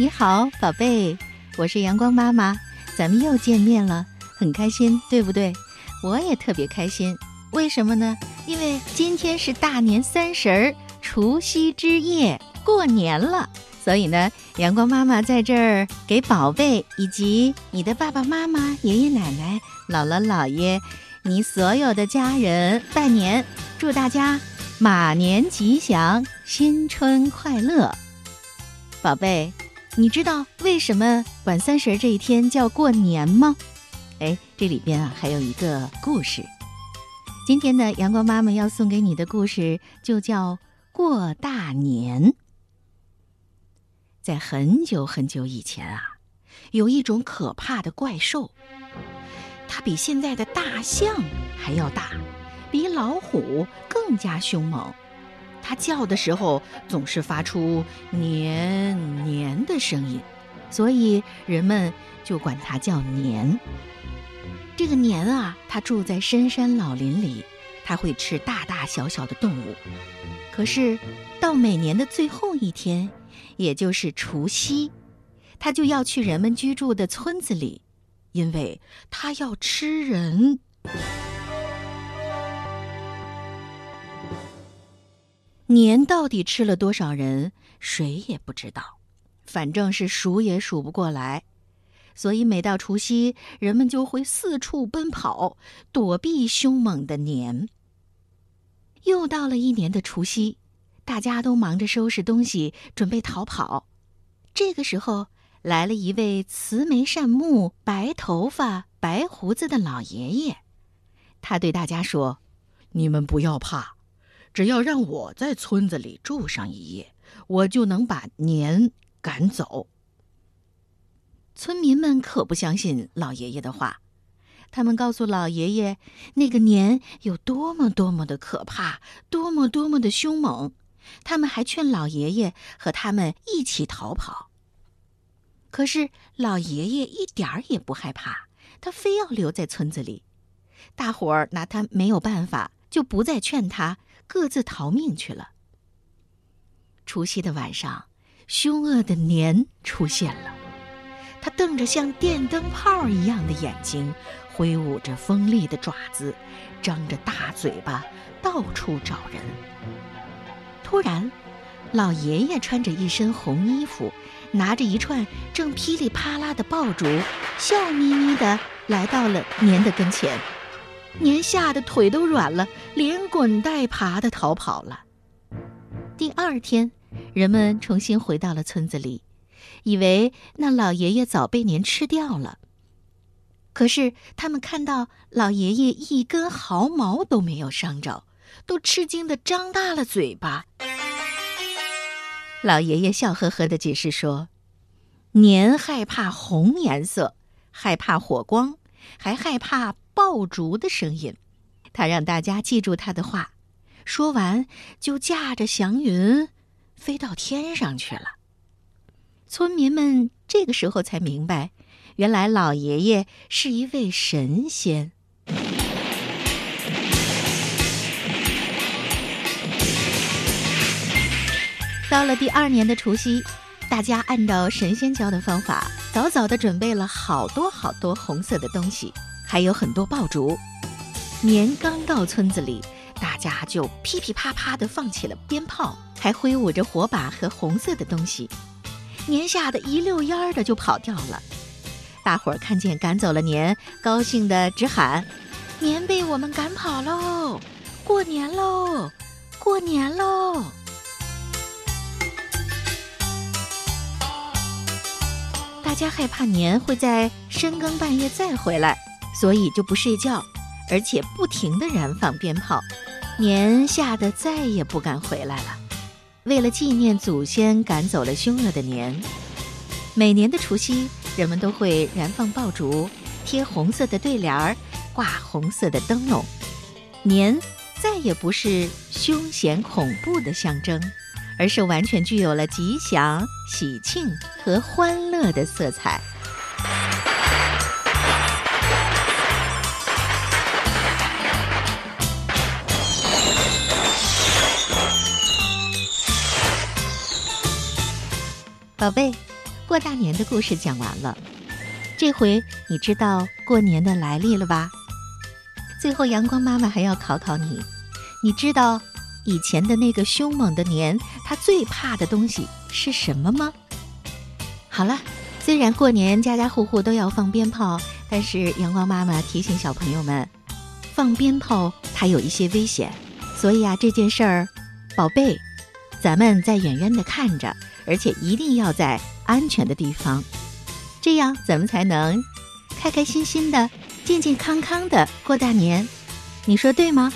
你好，宝贝，我是阳光妈妈，咱们又见面了，很开心，对不对？我也特别开心，为什么呢？因为今天是大年三十儿，除夕之夜，过年了。所以呢，阳光妈妈在这儿给宝贝以及你的爸爸妈妈、爷爷奶奶、姥姥姥爷，你所有的家人拜年，祝大家马年吉祥，新春快乐。宝贝，你知道为什么晚三十这一天叫过年吗？哎，这里边啊还有一个故事。今天呢，阳光妈妈要送给你的故事就叫过大年。在很久很久以前啊，有一种可怕的怪兽，它比现在的大象还要大，比老虎更加凶猛。它叫的时候总是发出“年年”的声音，所以人们就管它叫年。这个年啊，它住在深山老林里，它会吃大大小小的动物。可是到每年的最后一天，也就是除夕，它就要去人们居住的村子里，因为它要吃人。年到底吃了多少人，谁也不知道，反正是数也数不过来。所以每到除夕，人们就会四处奔跑，躲避凶猛的年。又到了一年的除夕，大家都忙着收拾东西，准备逃跑。这个时候，来了一位慈眉善目、白头发、白胡子的老爷爷，他对大家说：“你们不要怕。”只要让我在村子里住上一夜，我就能把年赶走。村民们可不相信老爷爷的话，他们告诉老爷爷，那个年有多么多么的可怕，多么多么的凶猛。他们还劝老爷爷和他们一起逃跑。可是老爷爷一点儿也不害怕，他非要留在村子里。大伙儿拿他没有办法，就不再劝他。各自逃命去了。除夕的晚上，凶恶的年出现了，他瞪着像电灯泡一样的眼睛，挥舞着锋利的爪子，张着大嘴巴，到处找人。突然，老爷爷穿着一身红衣服，拿着一串正噼里啪啦的爆竹，笑眯眯地来到了年的跟前。年吓得腿都软了，连滚带爬的逃跑了。第二天，人们重新回到了村子里，以为那老爷爷早被年吃掉了。可是他们看到老爷爷一根毫毛都没有伤着，都吃惊的张大了嘴巴。老爷爷笑呵呵的解释说：“年害怕红颜色，害怕火光，还害怕。”爆竹的声音，他让大家记住他的话。说完，就驾着祥云飞到天上去了。村民们这个时候才明白，原来老爷爷是一位神仙。到了第二年的除夕，大家按照神仙教的方法，早早的准备了好多好多红色的东西。还有很多爆竹，年刚到村子里，大家就噼噼啪啪地放起了鞭炮，还挥舞着火把和红色的东西。年吓得一溜烟儿的就跑掉了。大伙儿看见赶走了年，高兴的直喊：“年被我们赶跑喽！过年喽！过年喽！”大家害怕年会在深更半夜再回来。所以就不睡觉，而且不停地燃放鞭炮，年吓得再也不敢回来了。为了纪念祖先赶走了凶恶的年，每年的除夕，人们都会燃放爆竹，贴红色的对联儿，挂红色的灯笼。年再也不是凶险恐怖的象征，而是完全具有了吉祥、喜庆和欢乐的色彩。宝贝，过大年的故事讲完了。这回你知道过年的来历了吧？最后，阳光妈妈还要考考你，你知道以前的那个凶猛的年，他最怕的东西是什么吗？好了，虽然过年家家户户都要放鞭炮，但是阳光妈妈提醒小朋友们，放鞭炮它有一些危险，所以啊，这件事儿，宝贝，咱们在远远的看着，而且一定要在安全的地方，这样咱们才能开开心心的、健健康康的过大年，你说对吗？